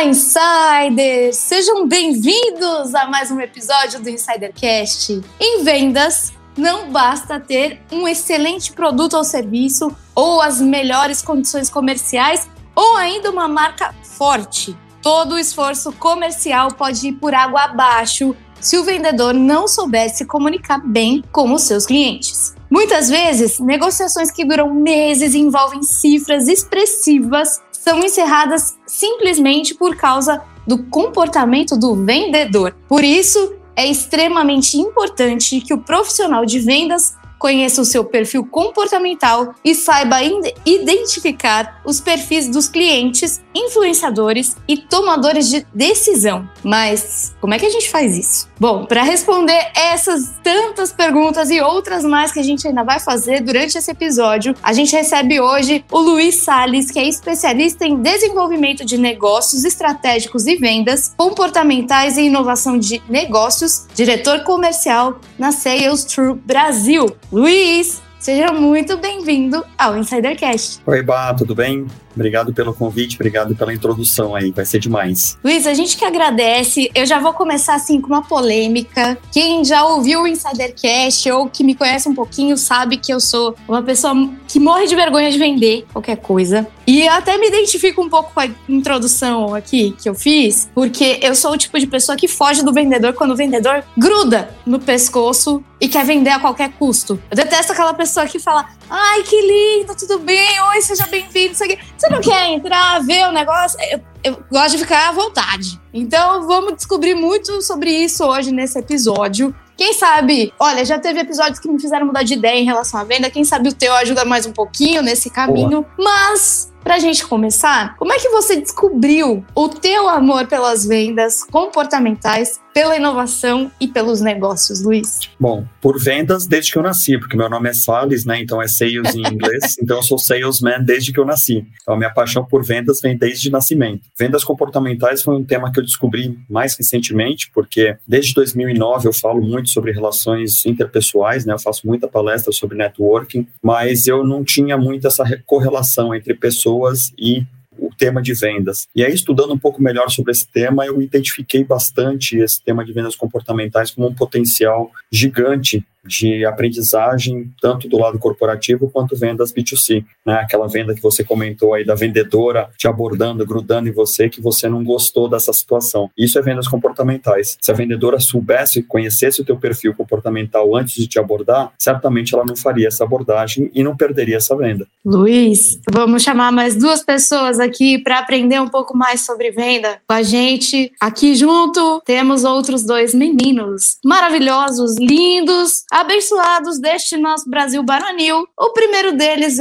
Olá, insiders! Sejam bem-vindos a mais um episódio do Insidercast. Em vendas, não basta ter um excelente produto ou serviço, ou as melhores condições comerciais, ou ainda uma marca forte. Todo o esforço comercial pode ir por água abaixo se o vendedor não souber se comunicar bem com os seus clientes. Muitas vezes, negociações que duram meses e envolvem cifras expressivas são encerradas simplesmente por causa do comportamento do vendedor. Por isso, é extremamente importante que o profissional de vendas conheça o seu perfil comportamental e saiba identificar os perfis dos clientes, influenciadores e tomadores de decisão. Mas como é que a gente faz isso? Bom, para responder essas tantas perguntas e outras mais que a gente ainda vai fazer durante esse episódio, a gente recebe hoje o Luiz Sales, que é especialista em desenvolvimento de negócios estratégicos e vendas comportamentais e inovação de negócios, diretor comercial na Sales True Brasil. Luiz, seja muito bem-vindo ao Insidercast. Oi, Bá, tudo bem? Obrigado pelo convite, obrigado pela introdução aí, vai ser demais. Luiz, a gente que agradece. Eu já vou começar assim com uma polêmica. Quem já ouviu o Insidercast ou que me conhece um pouquinho sabe que eu sou uma pessoa que morre de vergonha de vender qualquer coisa. E até me identifico um pouco com a introdução aqui que eu fiz, porque eu sou o tipo de pessoa que foge do vendedor quando o vendedor gruda no pescoço e quer vender a qualquer custo. Eu detesto aquela pessoa que fala: Ai, que lindo, tudo bem? Oi, seja bem-vindo. Você não quer entrar, ver o negócio? Eu, eu gosto de ficar à vontade. Então, vamos descobrir muito sobre isso hoje nesse episódio. Quem sabe, olha, já teve episódios que me fizeram mudar de ideia em relação à venda. Quem sabe o teu ajuda mais um pouquinho nesse caminho. Boa. Mas Pra gente começar, como é que você descobriu o teu amor pelas vendas comportamentais, pela inovação e pelos negócios, Luiz? Bom, por vendas desde que eu nasci, porque meu nome é Sales, né? Então é sales em inglês. então eu sou salesman desde que eu nasci. Então a minha paixão por vendas vem desde nascimento. Vendas comportamentais foi um tema que eu descobri mais recentemente, porque desde 2009 eu falo muito sobre relações interpessoais, né? Eu faço muita palestra sobre networking, mas eu não tinha muito essa correlação entre pessoas pessoas e o tema de vendas. E aí, estudando um pouco melhor sobre esse tema, eu identifiquei bastante esse tema de vendas comportamentais como um potencial gigante de aprendizagem, tanto do lado corporativo quanto vendas B2C. Né? Aquela venda que você comentou aí da vendedora te abordando, grudando em você, que você não gostou dessa situação. Isso é vendas comportamentais. Se a vendedora soubesse, conhecesse o teu perfil comportamental antes de te abordar, certamente ela não faria essa abordagem e não perderia essa venda. Luiz, vamos chamar mais duas pessoas aqui para aprender um pouco mais sobre venda com a gente. Aqui junto temos outros dois meninos maravilhosos, lindos, abençoados deste nosso Brasil baronil. O primeiro deles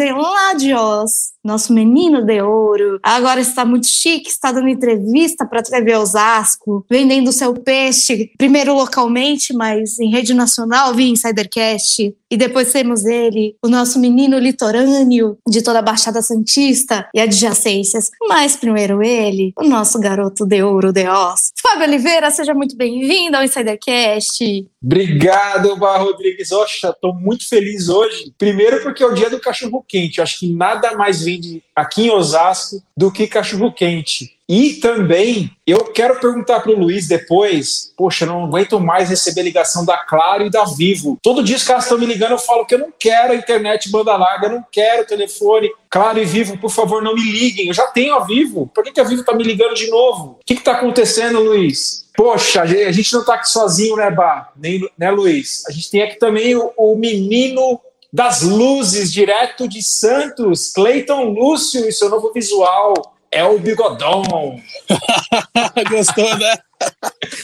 de Oz, nosso menino de ouro. Agora está muito chique, está dando entrevista para a TV Osasco, vendendo seu peixe, primeiro localmente, mas em rede nacional, via Insidercast. E depois temos ele, o nosso menino litorâneo de toda a Baixada Santista e adjacências. Mas primeiro ele, o nosso garoto de ouro de Oz. Fábio Oliveira, seja muito bem-vindo ao Insidercast. Obrigado, Bar Rodrigues. Oxa, estou muito feliz hoje. Primeiro porque é o dia do cachorro quente. Acho que nada mais aqui em Osasco do que cachorro quente. E também eu quero perguntar para o Luiz depois, poxa, não aguento mais receber ligação da Claro e da Vivo. Todo dia os caras estão me ligando, eu falo que eu não quero a internet banda larga, eu não quero telefone. Claro e Vivo, por favor, não me liguem. Eu já tenho a Vivo. Por que, que a Vivo está me ligando de novo? O que está acontecendo, Luiz? Poxa, a gente não está aqui sozinho, né, Bá? Nem, né, Luiz? A gente tem aqui também o, o menino das luzes, direto de Santos, Cleiton Lúcio e seu novo visual é o bigodão. Gostou, né?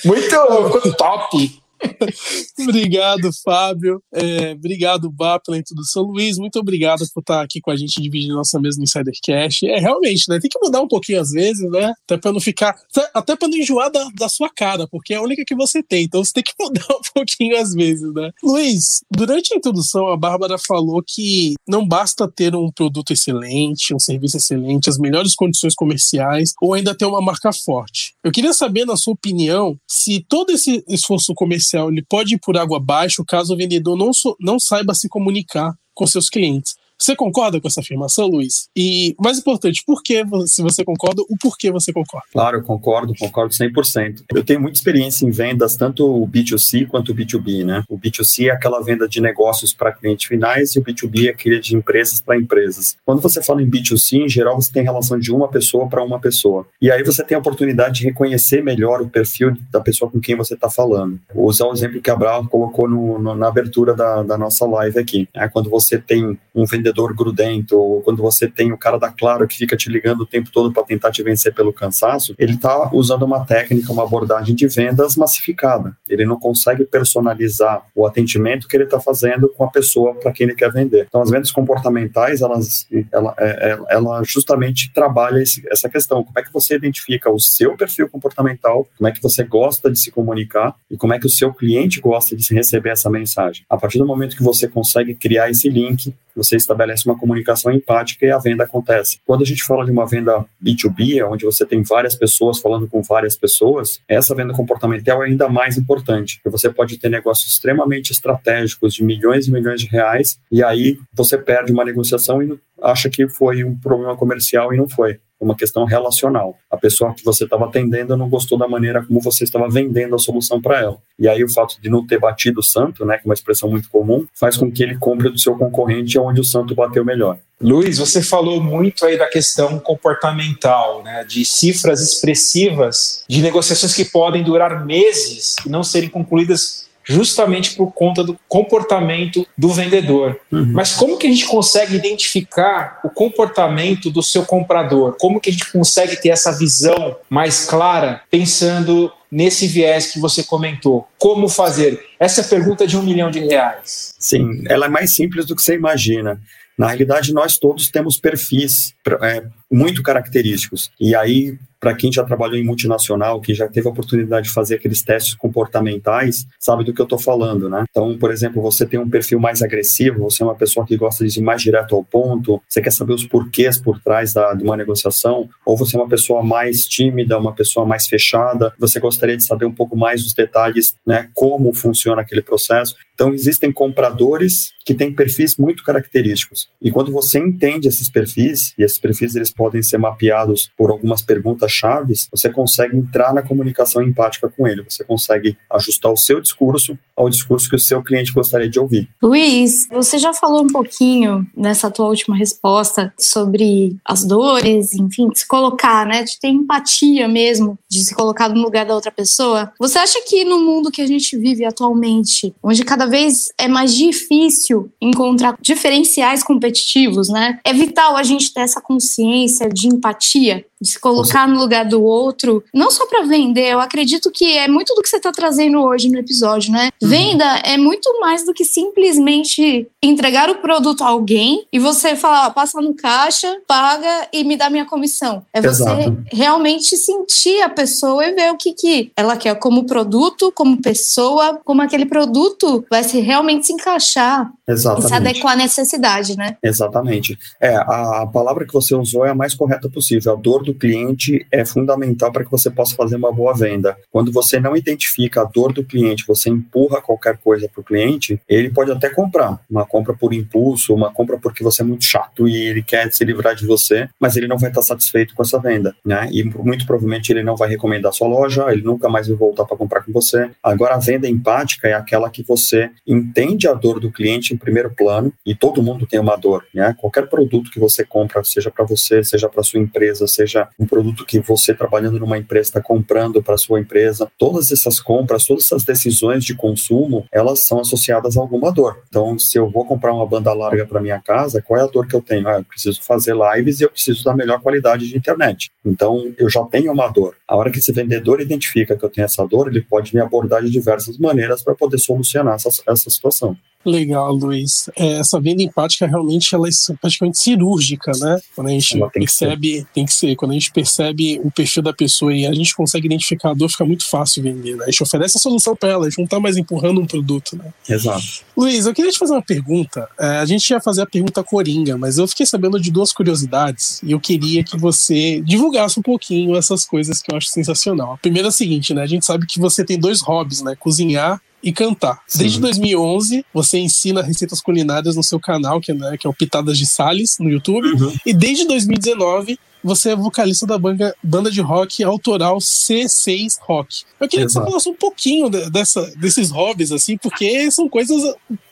Muito top. obrigado, Fábio. É, obrigado, Bá, pela introdução. Luiz, muito obrigado por estar aqui com a gente dividindo nossa mesa no Insidercast. É realmente, né? Tem que mudar um pouquinho às vezes, né? Até para não ficar. Até para não enjoar da, da, sua cara, porque é a única que você tem. Então você tem que mudar um pouquinho às vezes, né? Luiz, durante a introdução, a Bárbara falou que não basta ter um produto excelente, um serviço excelente, as melhores condições comerciais ou ainda ter uma marca forte. Eu queria saber, na sua opinião, se todo esse esforço comercial ele pode ir por água abaixo caso o vendedor não, so, não saiba se comunicar com seus clientes. Você concorda com essa afirmação, Luiz? E, mais importante, por que, se você concorda, o porquê você concorda? Claro, eu concordo, concordo 100%. Eu tenho muita experiência em vendas, tanto o B2C quanto o B2B, né? O B2C é aquela venda de negócios para clientes finais e o B2B é aquele de empresas para empresas. Quando você fala em B2C, em geral, você tem relação de uma pessoa para uma pessoa. E aí você tem a oportunidade de reconhecer melhor o perfil da pessoa com quem você está falando. Vou usar o exemplo que a Brau colocou no, no, na abertura da, da, nossa live aqui. É quando você tem um vendedor grudento, ou quando você tem o cara da Claro que fica te ligando o tempo todo para tentar te vencer pelo cansaço, ele está usando uma técnica, uma abordagem de vendas massificada. Ele não consegue personalizar o atendimento que ele está fazendo com a pessoa para quem ele quer vender. Então, as vendas comportamentais, elas, ela, é, é, ela justamente trabalha esse, essa questão. Como é que você identifica o seu perfil comportamental, como é que você gosta de se comunicar e como é que o seu cliente gosta de receber essa mensagem. A partir do momento que você consegue criar esse link, você estabelece uma comunicação empática e a venda acontece. Quando a gente fala de uma venda B2B, onde você tem várias pessoas falando com várias pessoas, essa venda comportamental é ainda mais importante, porque você pode ter negócios extremamente estratégicos de milhões e milhões de reais, e aí você perde uma negociação e acha que foi um problema comercial e não foi uma questão relacional. A pessoa que você estava atendendo não gostou da maneira como você estava vendendo a solução para ela. E aí o fato de não ter batido o santo, né, que é uma expressão muito comum, faz com que ele compre do seu concorrente onde o santo bateu melhor. Luiz, você falou muito aí da questão comportamental, né, de cifras expressivas de negociações que podem durar meses e não serem concluídas justamente por conta do comportamento do vendedor. Uhum. Mas como que a gente consegue identificar o comportamento do seu comprador? Como que a gente consegue ter essa visão mais clara, pensando nesse viés que você comentou? Como fazer? Essa é a pergunta de um milhão de reais. Sim, ela é mais simples do que você imagina. Na realidade, nós todos temos perfis é, muito característicos. E aí, para quem já trabalhou em multinacional, que já teve a oportunidade de fazer aqueles testes comportamentais, sabe do que eu estou falando, né? Então, por exemplo, você tem um perfil mais agressivo, você é uma pessoa que gosta de ir mais direto ao ponto, você quer saber os porquês por trás da, de uma negociação, ou você é uma pessoa mais tímida, uma pessoa mais fechada, você gostaria de saber um pouco mais dos detalhes, né? Como funciona aquele processo. Então, existem compradores que têm perfis muito característicos. E quando você entende esses perfis, e esses perfis eles podem ser mapeados por algumas perguntas chaves, você consegue entrar na comunicação empática com ele, você consegue ajustar o seu discurso ao discurso que o seu cliente gostaria de ouvir. Luiz, você já falou um pouquinho nessa tua última resposta sobre as dores, enfim, de se colocar, né, de ter empatia mesmo, de se colocar no lugar da outra pessoa. Você acha que no mundo que a gente vive atualmente, onde cada vez é mais difícil encontrar diferenciais competitivos, né, é vital a gente ter essa consciência de empatia de se colocar no lugar do outro, não só para vender, eu acredito que é muito do que você está trazendo hoje no episódio, né? Uhum. Venda é muito mais do que simplesmente entregar o produto a alguém e você falar, passa no caixa, paga e me dá minha comissão. É você Exato. realmente sentir a pessoa e ver o que, que ela quer como produto, como pessoa, como aquele produto vai se realmente se encaixar Exatamente. e se adequar à necessidade, né? Exatamente. É, a, a palavra que você usou é a mais correta possível. A dor do cliente é fundamental para que você possa fazer uma boa venda. Quando você não identifica a dor do cliente, você empurra qualquer coisa para o cliente, ele pode até comprar. Uma compra por impulso, uma compra porque você é muito chato e ele quer se livrar de você, mas ele não vai estar satisfeito com essa venda, né? E muito provavelmente ele não vai recomendar a sua loja, ele nunca mais vai voltar para comprar com você. Agora, a venda empática é aquela que você entende a dor do cliente em primeiro plano e todo mundo tem uma dor, né? Qualquer produto que você compra, seja para você, seja para sua empresa, seja um produto que você trabalhando numa empresa está comprando para sua empresa, todas essas compras, todas essas decisões de consumo, elas são associadas a alguma dor. Então, se eu vou comprar uma banda larga para minha casa, qual é a dor que eu tenho? Ah, eu preciso fazer lives e eu preciso da melhor qualidade de internet. Então, eu já tenho uma dor. A hora que esse vendedor identifica que eu tenho essa dor, ele pode me abordar de diversas maneiras para poder solucionar essa, essa situação. Legal, Luiz. É, essa venda empática realmente ela é praticamente cirúrgica, né? Quando a gente tem percebe, que tem que ser, quando a gente percebe o perfil da pessoa e a gente consegue identificar a dor, fica muito fácil vender, né? A gente oferece a solução para ela, a gente não tá mais empurrando um produto, né? Exato. Luiz, eu queria te fazer uma pergunta. É, a gente ia fazer a pergunta coringa, mas eu fiquei sabendo de duas curiosidades e eu queria que você divulgasse um pouquinho essas coisas que eu acho sensacional. A primeira é a seguinte, né? A gente sabe que você tem dois hobbies, né? Cozinhar e cantar. Sim. Desde 2011, você ensina receitas culinárias no seu canal, que, né, que é o Pitadas de Sales, no YouTube. Uhum. E desde 2019, você é vocalista da banda, banda de rock autoral C6 Rock. Eu queria Exato. que você falasse um pouquinho dessa, desses hobbies, assim, porque são coisas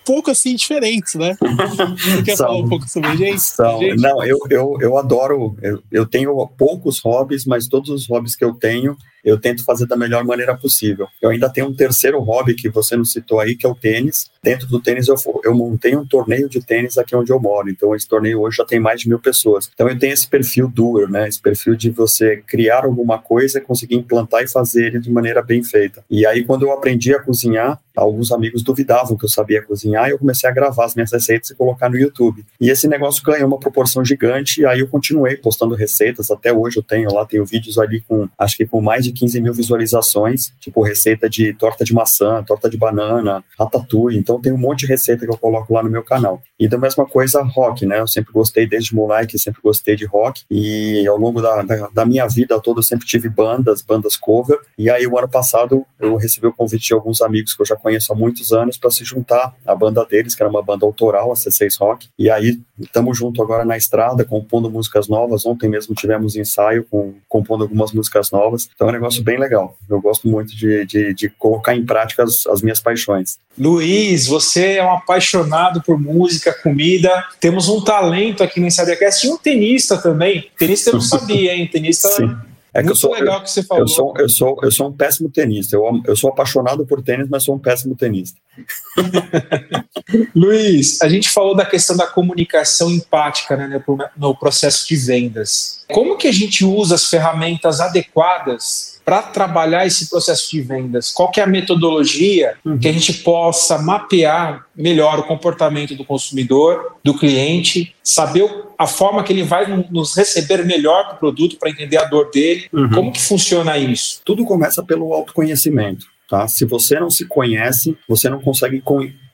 pouco assim diferentes, né? Você quer são, falar um pouco sobre gente? São. gente? Não, eu, eu, eu adoro, eu, eu tenho poucos hobbies, mas todos os hobbies que eu tenho eu tento fazer da melhor maneira possível. Eu ainda tenho um terceiro hobby que você não citou aí, que é o tênis. Dentro do tênis, eu, eu montei um torneio de tênis aqui onde eu moro. Então, esse torneio hoje já tem mais de mil pessoas. Então, eu tenho esse perfil doer, né? Esse perfil de você criar alguma coisa, conseguir implantar e fazer ele de maneira bem feita. E aí, quando eu aprendi a cozinhar, alguns amigos duvidavam que eu sabia cozinhar e eu comecei a gravar as minhas receitas e colocar no YouTube. E esse negócio ganhou uma proporção gigante e aí eu continuei postando receitas. Até hoje eu tenho lá, tenho vídeos ali com, acho que com mais de 15 mil visualizações, tipo receita de torta de maçã, torta de banana, ratatouille. Então tem um monte de receita que eu coloco lá no meu canal. E da mesma coisa, rock, né? Eu sempre gostei desde moleque, sempre gostei de rock. E ao longo da, da, da minha vida toda eu sempre tive bandas, bandas cover. E aí o ano passado eu recebi o convite de alguns amigos que eu já conheço há muitos anos para se juntar à banda deles, que era uma banda autoral, a C6 Rock. E aí estamos junto agora na estrada, compondo músicas novas. Ontem mesmo tivemos ensaio com compondo algumas músicas novas. Então é um negócio bem legal. Eu gosto muito de, de, de colocar em prática as, as minhas paixões. Luiz, você é um apaixonado por música, comida. Temos um talento aqui no Insidercast e um tenista também. Tenista eu não sabia, hein? Tenista. Sim é que Muito eu sou, legal eu, que você falou. Eu sou, eu sou, eu sou um péssimo tenista. Eu, eu sou apaixonado por tênis, mas sou um péssimo tenista. Luiz, a gente falou da questão da comunicação empática né, no processo de vendas. Como que a gente usa as ferramentas adequadas para trabalhar esse processo de vendas? Qual que é a metodologia uhum. que a gente possa mapear melhor o comportamento do consumidor, do cliente, saber a forma que ele vai nos receber melhor do produto para entender a dor dele? Uhum. Como que funciona isso? Tudo começa pelo autoconhecimento. Tá? Se você não se conhece, você não consegue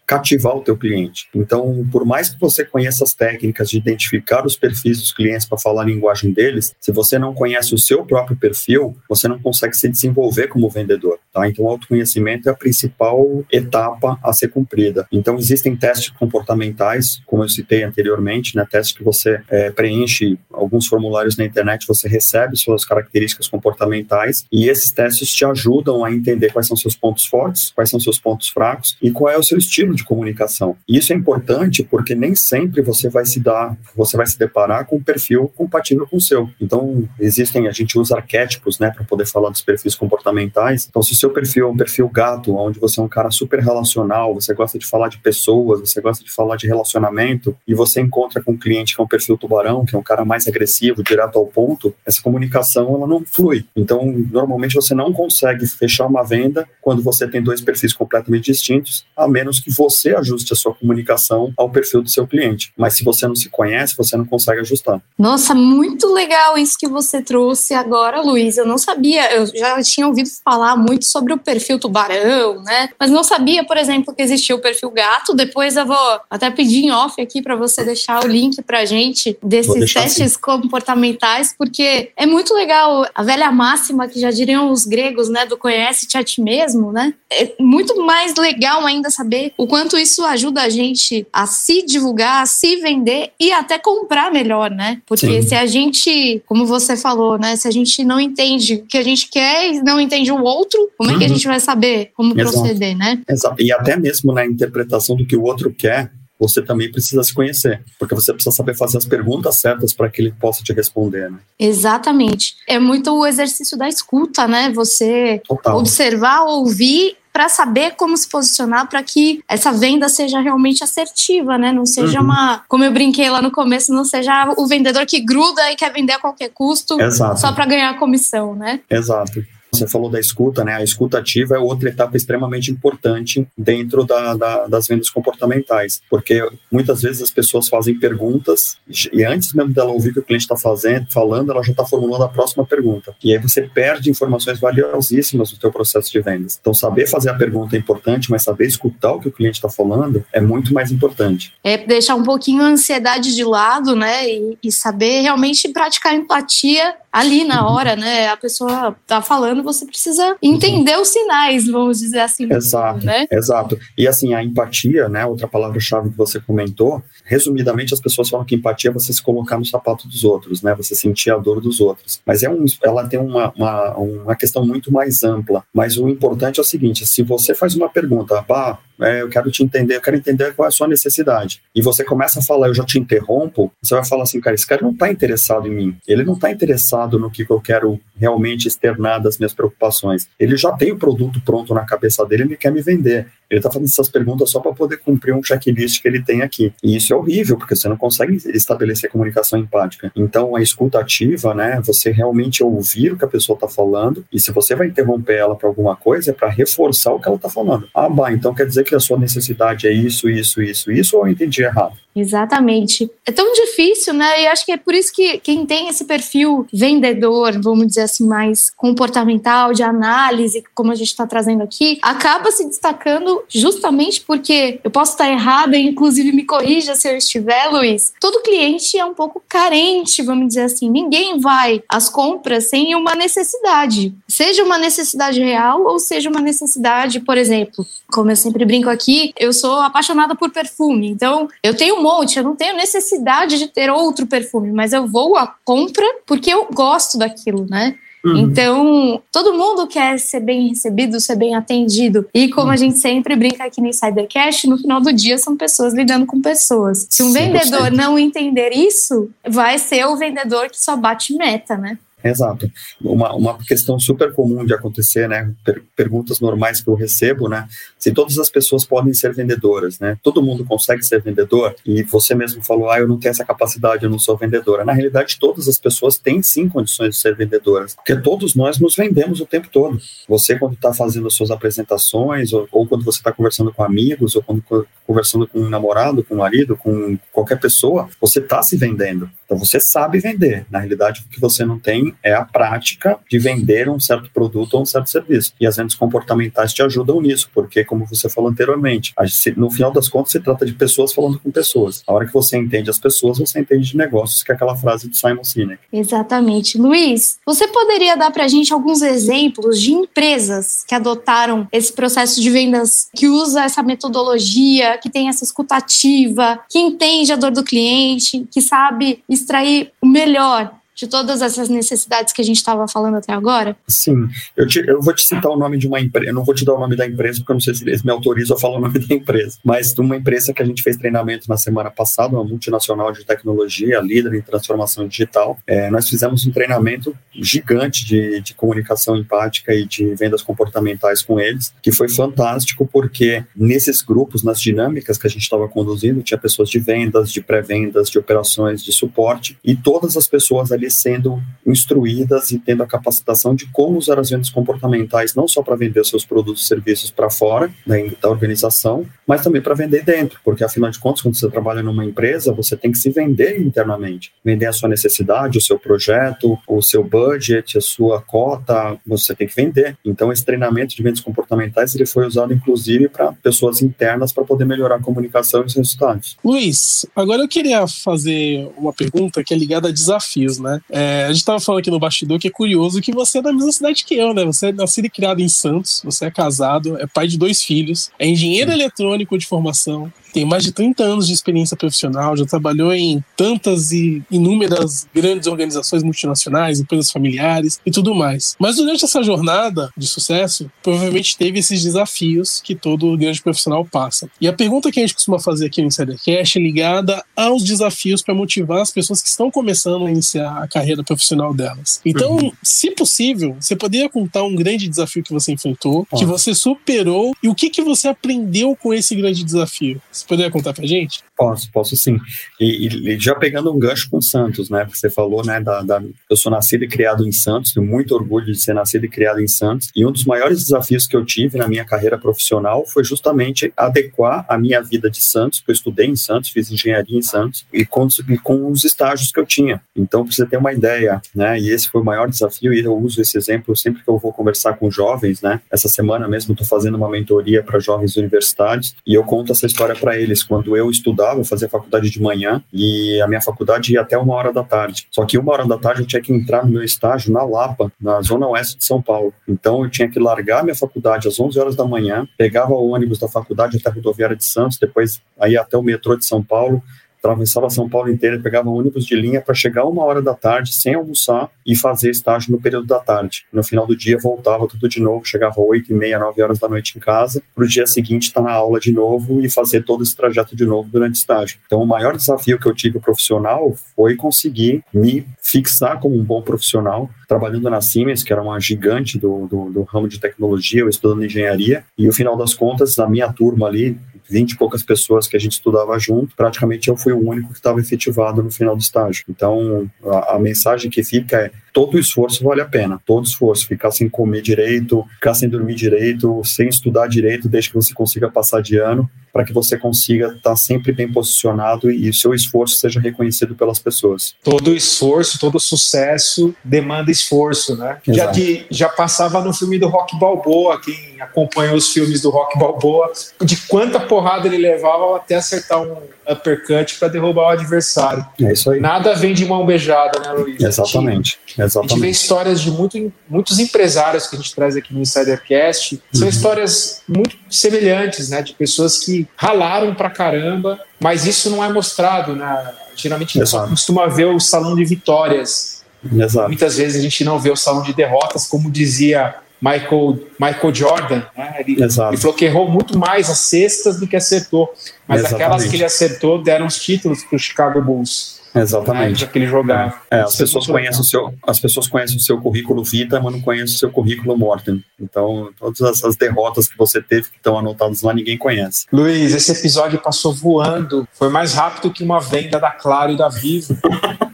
cativar o teu cliente. Então, por mais que você conheça as técnicas de identificar os perfis dos clientes para falar a linguagem deles, se você não conhece o seu próprio perfil, você não consegue se desenvolver como vendedor, tá? Então, o autoconhecimento é a principal etapa a ser cumprida. Então, existem testes comportamentais, como eu citei anteriormente, né? Testes que você é, preenche alguns formulários na internet, você recebe suas características comportamentais e esses testes te ajudam a entender quais são seus pontos fortes, quais são seus pontos fracos e qual é o seu estilo de comunicação. E isso é importante porque nem sempre você vai se dar, você vai se deparar com um perfil compatível com o seu. Então, existem, a gente usa arquétipos, né, para poder falar dos perfis comportamentais. Então, se o seu perfil é um perfil gato, onde você é um cara super relacional, você gosta de falar de pessoas, você gosta de falar de relacionamento, e você encontra com um cliente que é um perfil tubarão, que é um cara mais agressivo, direto ao ponto, essa comunicação ela não flui. Então, normalmente você não consegue fechar uma venda quando você tem dois perfis completamente distintos, a menos que você você ajuste a sua comunicação ao perfil do seu cliente. Mas se você não se conhece, você não consegue ajustar. Nossa, muito legal isso que você trouxe agora, Luiz. Eu não sabia, eu já tinha ouvido falar muito sobre o perfil tubarão, né? Mas não sabia, por exemplo, que existia o perfil gato. Depois eu vou até pedir em off aqui para você deixar o link pra gente desses testes assim. comportamentais, porque é muito legal a velha máxima que já diriam os gregos, né, do conhece-te a ti mesmo, né? É muito mais legal ainda saber o quanto isso ajuda a gente a se divulgar, a se vender e até comprar melhor, né? Porque Sim. se a gente, como você falou, né? Se a gente não entende o que a gente quer e não entende o outro, como uhum. é que a uhum. gente vai saber como Exato. proceder, né? Exato. E até mesmo na interpretação do que o outro quer, você também precisa se conhecer, porque você precisa saber fazer as perguntas certas para que ele possa te responder. Né? Exatamente. É muito o exercício da escuta, né? Você Total. observar, ouvir para saber como se posicionar para que essa venda seja realmente assertiva, né? Não seja uhum. uma, como eu brinquei lá no começo, não seja o vendedor que gruda e quer vender a qualquer custo Exato. só para ganhar comissão, né? Exato. Você falou da escuta, né? A escuta ativa é outra etapa extremamente importante dentro da, da, das vendas comportamentais, porque muitas vezes as pessoas fazem perguntas e antes mesmo dela ouvir o que o cliente está fazendo, falando, ela já está formulando a próxima pergunta. E aí você perde informações valiosíssimas no seu processo de vendas. Então, saber fazer a pergunta é importante, mas saber escutar o que o cliente está falando é muito mais importante. É deixar um pouquinho a ansiedade de lado, né? E, e saber realmente praticar empatia ali na hora, né? A pessoa tá falando você precisa entender uhum. os sinais, vamos dizer assim. Exato, né? exato. E assim, a empatia, né, outra palavra-chave que você comentou, resumidamente as pessoas falam que empatia é você se colocar no sapato dos outros, né, você sentir a dor dos outros. Mas é um, ela tem uma, uma, uma questão muito mais ampla. Mas o importante é o seguinte, se você faz uma pergunta, bah, é, eu quero te entender, eu quero entender qual é a sua necessidade. E você começa a falar, eu já te interrompo, você vai falar assim, cara, esse cara não está interessado em mim. Ele não está interessado no que eu quero realmente externar das minhas preocupações. Ele já tem o produto pronto na cabeça dele, ele quer me vender. Ele está fazendo essas perguntas só para poder cumprir um checklist que ele tem aqui. E isso é horrível, porque você não consegue estabelecer comunicação empática. Então, a escuta ativa, né, você realmente ouvir o que a pessoa está falando, e se você vai interromper ela para alguma coisa, é para reforçar o que ela está falando. Ah, bah, então quer dizer que a sua necessidade é isso, isso, isso, isso, ou eu entendi errado? Exatamente. É tão difícil, né? E acho que é por isso que quem tem esse perfil vendedor, vamos dizer assim, mais comportamental, de análise, como a gente está trazendo aqui, acaba se destacando justamente porque eu posso estar errada, inclusive me corrija se eu estiver, Luiz. Todo cliente é um pouco carente, vamos dizer assim. Ninguém vai às compras sem uma necessidade. Seja uma necessidade real ou seja uma necessidade, por exemplo, como eu sempre brinco aqui, eu sou apaixonada por perfume. Então, eu tenho um monte, eu não tenho necessidade de ter outro perfume, mas eu vou à compra porque eu gosto daquilo, né? Uhum. Então, todo mundo quer ser bem recebido, ser bem atendido. E como uhum. a gente sempre brinca aqui no Insider Cash, no final do dia são pessoas lidando com pessoas. Se um 100%. vendedor não entender isso, vai ser o vendedor que só bate meta, né? Exato. Uma, uma questão super comum de acontecer, né? Per perguntas normais que eu recebo, né? Se todas as pessoas podem ser vendedoras, né? Todo mundo consegue ser vendedor e você mesmo falou, ah, eu não tenho essa capacidade, eu não sou vendedora. Na realidade, todas as pessoas têm sim condições de ser vendedoras, porque todos nós nos vendemos o tempo todo. Você, quando está fazendo suas apresentações, ou, ou quando você está conversando com amigos, ou quando conversando com um namorado, com um marido, com qualquer pessoa, você está se vendendo. Então você sabe vender. Na realidade, o que você não tem é a prática de vender um certo produto ou um certo serviço. E as vendas comportamentais te ajudam nisso, porque, como você falou anteriormente, no final das contas se trata de pessoas falando com pessoas. A hora que você entende as pessoas, você entende de negócios, que é aquela frase de Simon Sinek. Exatamente. Luiz, você poderia dar para a gente alguns exemplos de empresas que adotaram esse processo de vendas, que usa essa metodologia, que tem essa escutativa, que entende a dor do cliente, que sabe extrair o melhor de todas essas necessidades que a gente estava falando até agora? Sim, eu, te, eu vou te citar o nome de uma empresa, eu não vou te dar o nome da empresa, porque eu não sei se eles me autorizam a falar o nome da empresa, mas de uma empresa que a gente fez treinamento na semana passada, uma multinacional de tecnologia, líder em transformação digital. É, nós fizemos um treinamento gigante de, de comunicação empática e de vendas comportamentais com eles, que foi fantástico, porque nesses grupos, nas dinâmicas que a gente estava conduzindo, tinha pessoas de vendas, de pré-vendas, de operações, de suporte, e todas as pessoas ali sendo instruídas e tendo a capacitação de como usar as vendas comportamentais, não só para vender seus produtos e serviços para fora né, da organização, mas também para vender dentro, porque afinal de contas, quando você trabalha numa empresa, você tem que se vender internamente, vender a sua necessidade, o seu projeto, o seu budget, a sua cota, você tem que vender. Então, esse treinamento de vendas comportamentais ele foi usado inclusive para pessoas internas para poder melhorar a comunicação e os resultados. Luiz, agora eu queria fazer uma pergunta que é ligada a desafios, né? É, a gente estava falando aqui no bastidor que é curioso que você é da mesma cidade que eu, né? Você é nascido e criado em Santos, você é casado, é pai de dois filhos, é engenheiro eletrônico de formação, tem mais de 30 anos de experiência profissional, já trabalhou em tantas e inúmeras grandes organizações multinacionais, empresas familiares e tudo mais. Mas durante essa jornada de sucesso, provavelmente teve esses desafios que todo grande profissional passa. E a pergunta que a gente costuma fazer aqui no Insidercast é ligada aos desafios para motivar as pessoas que estão começando a iniciar a carreira profissional delas. Então, uhum. se possível, você poderia contar um grande desafio que você enfrentou, que você superou e o que, que você aprendeu com esse grande desafio? Você poderia contar pra gente? Posso, posso sim. E, e, já pegando um gancho com Santos, né? Você falou, né? Da, da, eu sou nascido e criado em Santos, tenho muito orgulho de ser nascido e criado em Santos. E um dos maiores desafios que eu tive na minha carreira profissional foi justamente adequar a minha vida de Santos, porque eu estudei em Santos, fiz engenharia em Santos, e com, e com os estágios que eu tinha. Então, para você ter uma ideia, né? E esse foi o maior desafio, e eu uso esse exemplo sempre que eu vou conversar com jovens, né? Essa semana mesmo estou fazendo uma mentoria para jovens universitários, e eu conto essa história para eles. Quando eu estudava, estudava, eu fazia faculdade de manhã e a minha faculdade ia até uma hora da tarde. Só que uma hora da tarde eu tinha que entrar no meu estágio na Lapa, na zona oeste de São Paulo. Então eu tinha que largar minha faculdade às 11 horas da manhã, pegava o ônibus da faculdade até a rodoviária de Santos, depois aí até o metrô de São Paulo, atravessava São Paulo inteira, pegava ônibus de linha para chegar uma hora da tarde sem almoçar e fazer estágio no período da tarde. No final do dia voltava tudo de novo, chegava oito e meia, nove horas da noite em casa, para o dia seguinte estar tá na aula de novo e fazer todo esse trajeto de novo durante o estágio. Então o maior desafio que eu tive profissional foi conseguir me fixar como um bom profissional, trabalhando na Siemens, que era uma gigante do, do, do ramo de tecnologia, eu estudando engenharia, e no final das contas, na minha turma ali, 20 e poucas pessoas que a gente estudava junto, praticamente eu fui o único que estava efetivado no final do estágio. Então, a, a mensagem que fica é todo esforço vale a pena, todo esforço. Ficar sem comer direito, ficar sem dormir direito, sem estudar direito, desde que você consiga passar de ano, para que você consiga estar tá sempre bem posicionado e o seu esforço seja reconhecido pelas pessoas. Todo esforço, todo sucesso demanda esforço, né? Exato. Já que já passava no filme do Rock Balboa, quem acompanhou os filmes do Rock Balboa, de quanta porrada ele levava até acertar um uppercut para derrubar o adversário. É isso aí. Nada vem de mão beijada, né, Luiz? Exatamente. Exatamente. A gente vê histórias de muito, muitos empresários que a gente traz aqui no Insidercast. São uhum. histórias muito semelhantes, né? De pessoas que ralaram pra caramba, mas isso não é mostrado, né? Geralmente a gente costuma ver o salão de vitórias. Exato. Muitas vezes a gente não vê o salão de derrotas, como dizia Michael, Michael Jordan. Né? Ele, ele, falou que errou muito mais as cestas do que acertou. Mas Exatamente. aquelas que ele acertou deram os títulos para o Chicago Bulls. Exatamente. Né, que ele jogava. É, as, pessoas conhecem o seu, as pessoas conhecem o seu currículo Vita, mas não conhecem o seu currículo Morten. Então, todas as derrotas que você teve que estão anotadas lá, ninguém conhece. Luiz, esse episódio passou voando. Foi mais rápido que uma venda da Claro e da Vivo.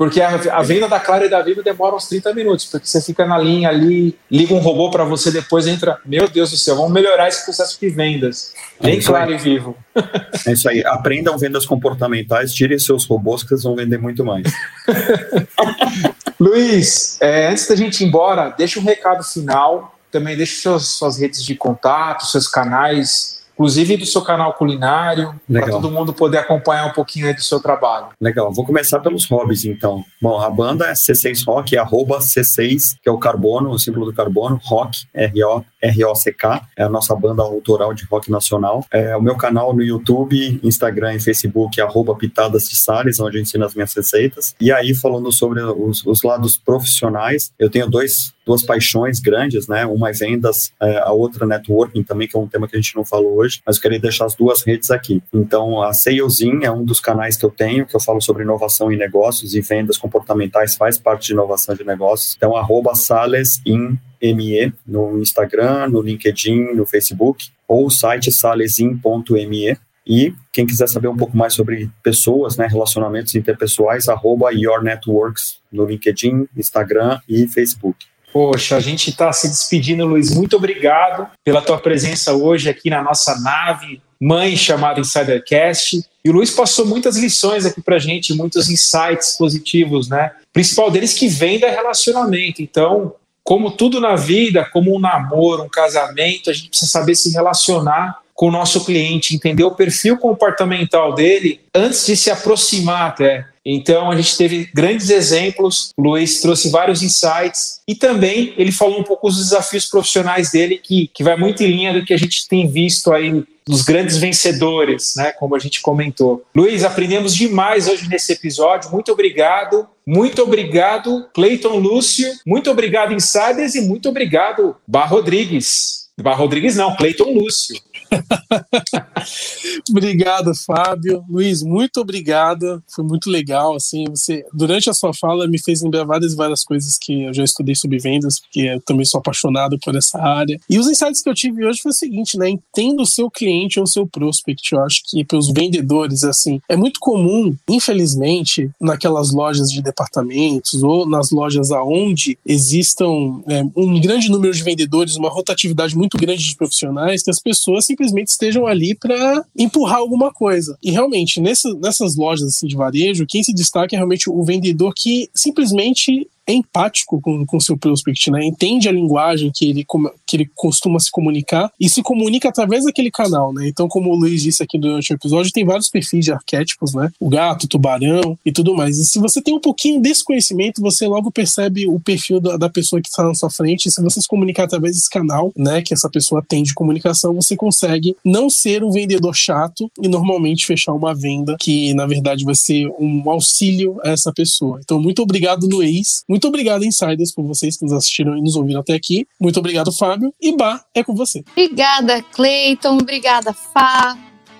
Porque a, a, venda da Claro e da Vivo demora uns 30 minutos, porque você fica na linha ali, liga um robô para você, depois entra. Meu Deus do céu, vamos melhorar esse processo de vendas. Bem é claro aí. e vivo. É isso aí. Aprendam vendas comportamentais, tirem seus robôs que vocês vão vender muito mais. Luiz, é, antes da gente ir embora, deixa um recado final. Também deixa suas, suas redes de contato, seus canais inclusive do seu canal culinário, para todo mundo poder acompanhar um pouquinho aí do seu trabalho. Legal, vou começar pelos hobbies então. Bom, a banda é C6 Rock, é arroba C6, que é o carbono, o símbolo do carbono, rock, R-O, R-O-C-K, é a nossa banda autoral de rock nacional. É o meu canal no YouTube, Instagram e Facebook, é arroba Pitadas de Salles, onde eu ensino as minhas receitas. E aí, falando sobre os, os lados profissionais, eu tenho dois duas paixões grandes, né? Uma é vendas, é, a outra networking também, que é um tema que a gente não falou hoje, mas eu queria deixar as duas redes aqui. Então, a Salesin é um dos canais que eu tenho, que eu falo sobre inovação em negócios e vendas comportamentais, faz parte de inovação de negócios. Então, arroba salesin ME no Instagram, no LinkedIn, no Facebook, ou o site salesin.me. E quem quiser saber um pouco mais sobre pessoas, né, relacionamentos interpessoais, arroba Your Networks no LinkedIn, Instagram e Facebook. Poxa, a gente está se despedindo, Luiz. Muito obrigado pela tua presença hoje aqui na nossa nave mãe chamada Insidercast. E o Luiz passou muitas lições aqui para gente, muitos insights positivos, né? Principal deles que vem da relacionamento. Então, como tudo na vida, como um namoro, um casamento, a gente precisa saber se relacionar com o nosso cliente, entender o perfil comportamental dele antes de se aproximar até. Então a gente teve grandes exemplos, o Luiz trouxe vários insights e também ele falou um pouco dos desafios profissionais dele, que, que vai muito em linha do que a gente tem visto aí dos grandes vencedores, né? Como a gente comentou. Luiz, aprendemos demais hoje nesse episódio. Muito obrigado. Muito obrigado, Cleiton Lúcio. Muito obrigado, Insiders, e muito obrigado, Bar Rodrigues. Bar Rodrigues não, Cleiton Lúcio. obrigado, Fábio. Luiz, muito obrigado. Foi muito legal. Assim, você durante a sua fala me fez lembrar várias várias coisas que eu já estudei sobre vendas, porque eu também sou apaixonado por essa área. E os insights que eu tive hoje foi o seguinte, né? Entenda o seu cliente ou o seu prospect. Eu acho que para os vendedores, assim, é muito comum, infelizmente, naquelas lojas de departamentos ou nas lojas aonde existam é, um grande número de vendedores, uma rotatividade muito grande de profissionais, que as pessoas simplesmente estejam ali para empurrar alguma coisa. E realmente, nessa, nessas lojas assim, de varejo, quem se destaca é realmente o vendedor que simplesmente empático com o seu prospect, né? Entende a linguagem que ele, que ele costuma se comunicar e se comunica através daquele canal, né? Então, como o Luiz disse aqui durante o episódio, tem vários perfis de arquétipos, né? O gato, o tubarão e tudo mais. E se você tem um pouquinho desse conhecimento, você logo percebe o perfil da, da pessoa que está na sua frente. E se você se comunicar através desse canal, né, que essa pessoa tem de comunicação, você consegue não ser um vendedor chato e normalmente fechar uma venda que, na verdade, vai ser um auxílio a essa pessoa. Então, muito obrigado, Luiz. Muito obrigado, Insiders, por vocês que nos assistiram e nos ouviram até aqui. Muito obrigado, Fábio. E Bah, é com você. Obrigada, Cleiton. Obrigada, Fá.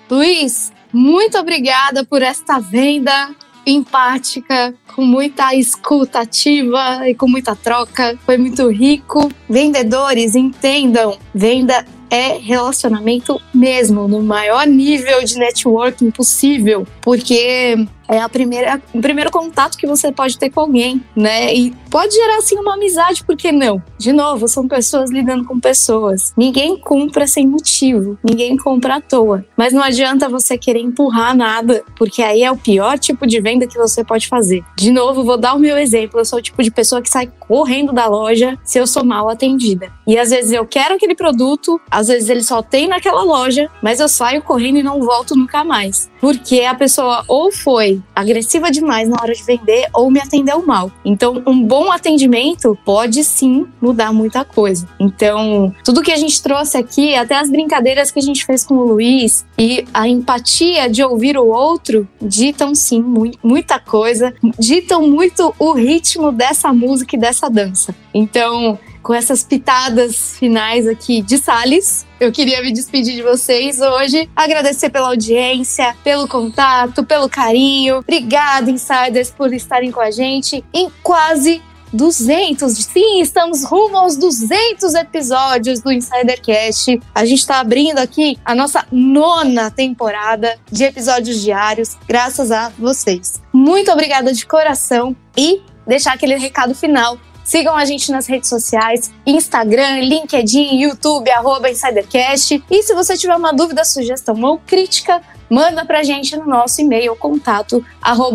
Luiz, muito obrigada por esta venda empática, com muita escuta ativa e com muita troca. Foi muito rico. Vendedores, entendam, venda é relacionamento mesmo, no maior nível de networking possível, porque é a primeira, o primeiro contato que você pode ter com alguém, né? E pode gerar assim uma amizade, por que não? De novo, são pessoas lidando com pessoas. Ninguém compra sem motivo, ninguém compra à toa. Mas não adianta você querer empurrar nada, porque aí é o pior tipo de venda que você pode fazer. De novo, vou dar o meu exemplo. Eu sou o tipo de pessoa que sai correndo da loja se eu sou mal atendida. E às vezes eu quero aquele produto, às vezes ele só tem naquela loja, mas eu saio correndo e não volto nunca mais. Porque a pessoa ou foi agressiva demais na hora de vender ou me atendeu mal. Então, um bom atendimento pode sim mudar muita coisa. Então, tudo que a gente trouxe aqui, até as brincadeiras que a gente fez com o Luiz e a empatia de ouvir o outro, ditam sim muita coisa, ditam muito o ritmo dessa música e dessa dança. Então, com essas pitadas finais aqui de Sales. Eu queria me despedir de vocês hoje, agradecer pela audiência, pelo contato, pelo carinho. Obrigada, insiders, por estarem com a gente em quase 200. Sim, estamos rumo aos 200 episódios do Insidercast. A gente está abrindo aqui a nossa nona temporada de episódios diários, graças a vocês. Muito obrigada de coração e deixar aquele recado final Sigam a gente nas redes sociais, Instagram, LinkedIn, YouTube, arroba InsiderCast. E se você tiver uma dúvida, sugestão ou crítica, manda pra gente no nosso e-mail contato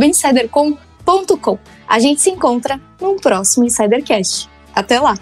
insidercom.com. A gente se encontra num próximo Insidercast. Até lá!